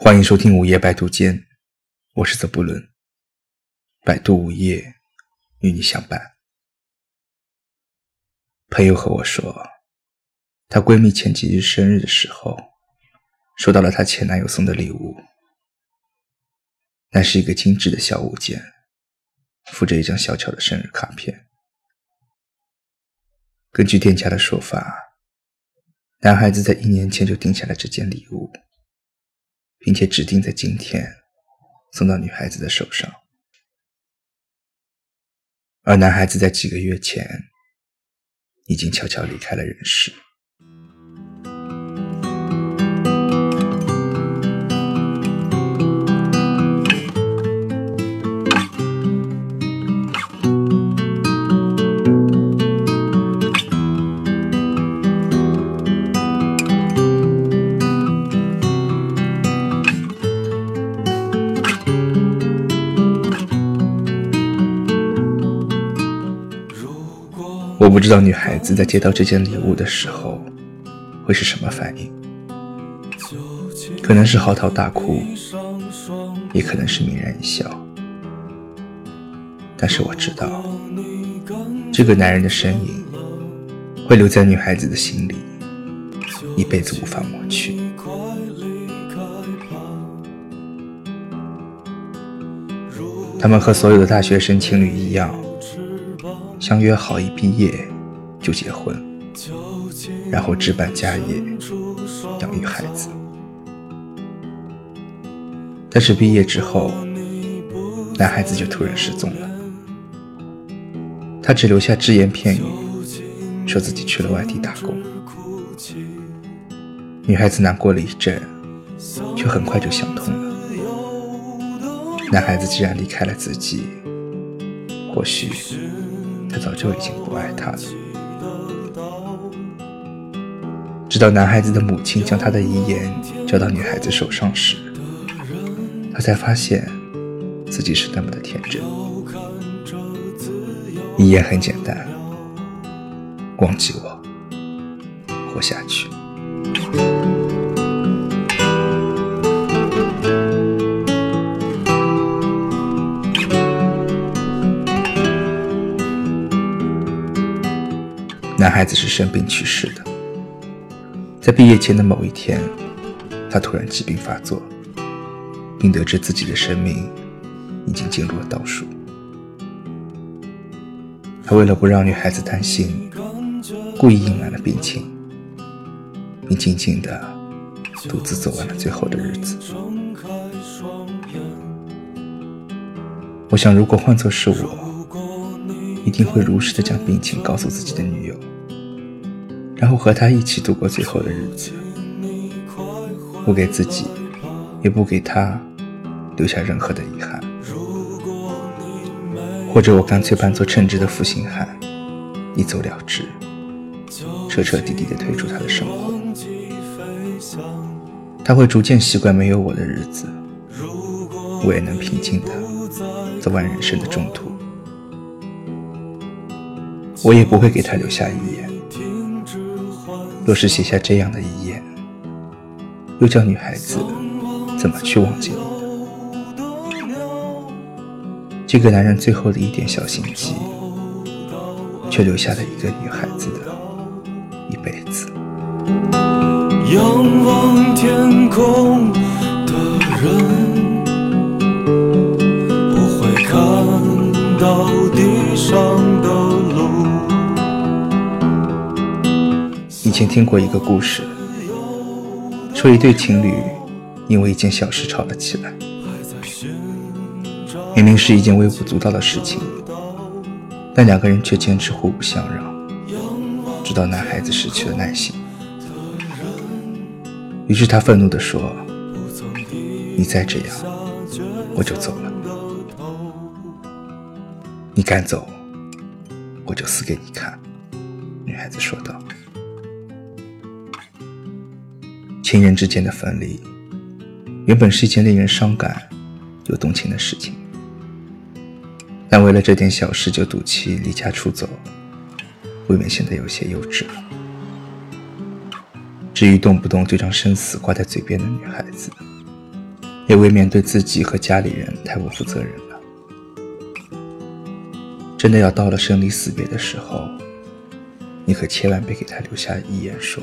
欢迎收听午夜百读间，我是泽布伦。百度午夜与你相伴。朋友和我说，她闺蜜前几日生日的时候，收到了她前男友送的礼物。那是一个精致的小物件，附着一张小巧的生日卡片。根据店家的说法，男孩子在一年前就定下了这件礼物。并且指定在今天送到女孩子的手上，而男孩子在几个月前已经悄悄离开了人世。我不知道女孩子在接到这件礼物的时候会是什么反应，可能是嚎啕大哭，也可能是泯然一笑。但是我知道，这个男人的身影会留在女孩子的心里，一辈子无法抹去。他们和所有的大学生情侣一样。相约好一毕业就结婚，然后置办家业，养育孩子。但是毕业之后，男孩子就突然失踪了。他只留下只言片语，说自己去了外地打工。女孩子难过了一阵，却很快就想通了。男孩子既然离开了自己，或许……早就已经不爱他了。直到男孩子的母亲将他的遗言交到女孩子手上时，他才发现自己是那么的天真。遗言很简单：忘记我，活下去。男孩子是生病去世的，在毕业前的某一天，他突然疾病发作，并得知自己的生命已经进入了倒数。他为了不让女孩子担心，故意隐瞒了病情，并静静的独自走完了最后的日子。我想，如果换作是我，一定会如实的将病情告诉自己的女友。然后和他一起度过最后的日子，不给自己，也不给他留下任何的遗憾。或者我干脆扮作称职的负心汉，一走了之，彻彻底底的退出他的生活。他会逐渐习惯没有我的日子，我也能平静的走完人生的中途。我也不会给他留下遗言。若是写下这样的遗言，又叫女孩子怎么去忘记你呢？这个男人最后的一点小心机，却留下了一个女孩子的一辈子。仰望天空前听过一个故事，说一对情侣因为一件小事吵了起来。明明是一件微不足道的事情，但两个人却坚持互不相让，直到男孩子失去了耐心。于是他愤怒地说：“你再这样，我就走了。你敢走，我就死给你看。”女孩子说道。亲人之间的分离，原本是一件令人伤感又动情的事情，但为了这点小事就赌气离家出走，未免显得有些幼稚了。至于动不动就将生死挂在嘴边的女孩子，也未免对自己和家里人太不负责任了。真的要到了生离死别的时候，你可千万别给她留下遗言，说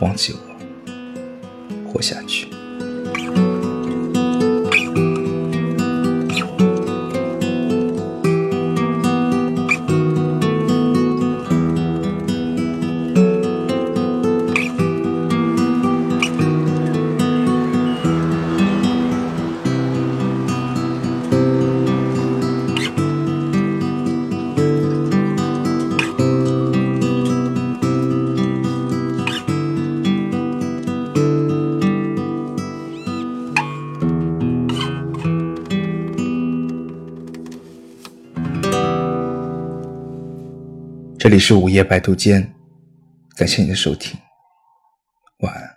忘记我，活下去。这里是午夜白渡间感谢你的收听晚安。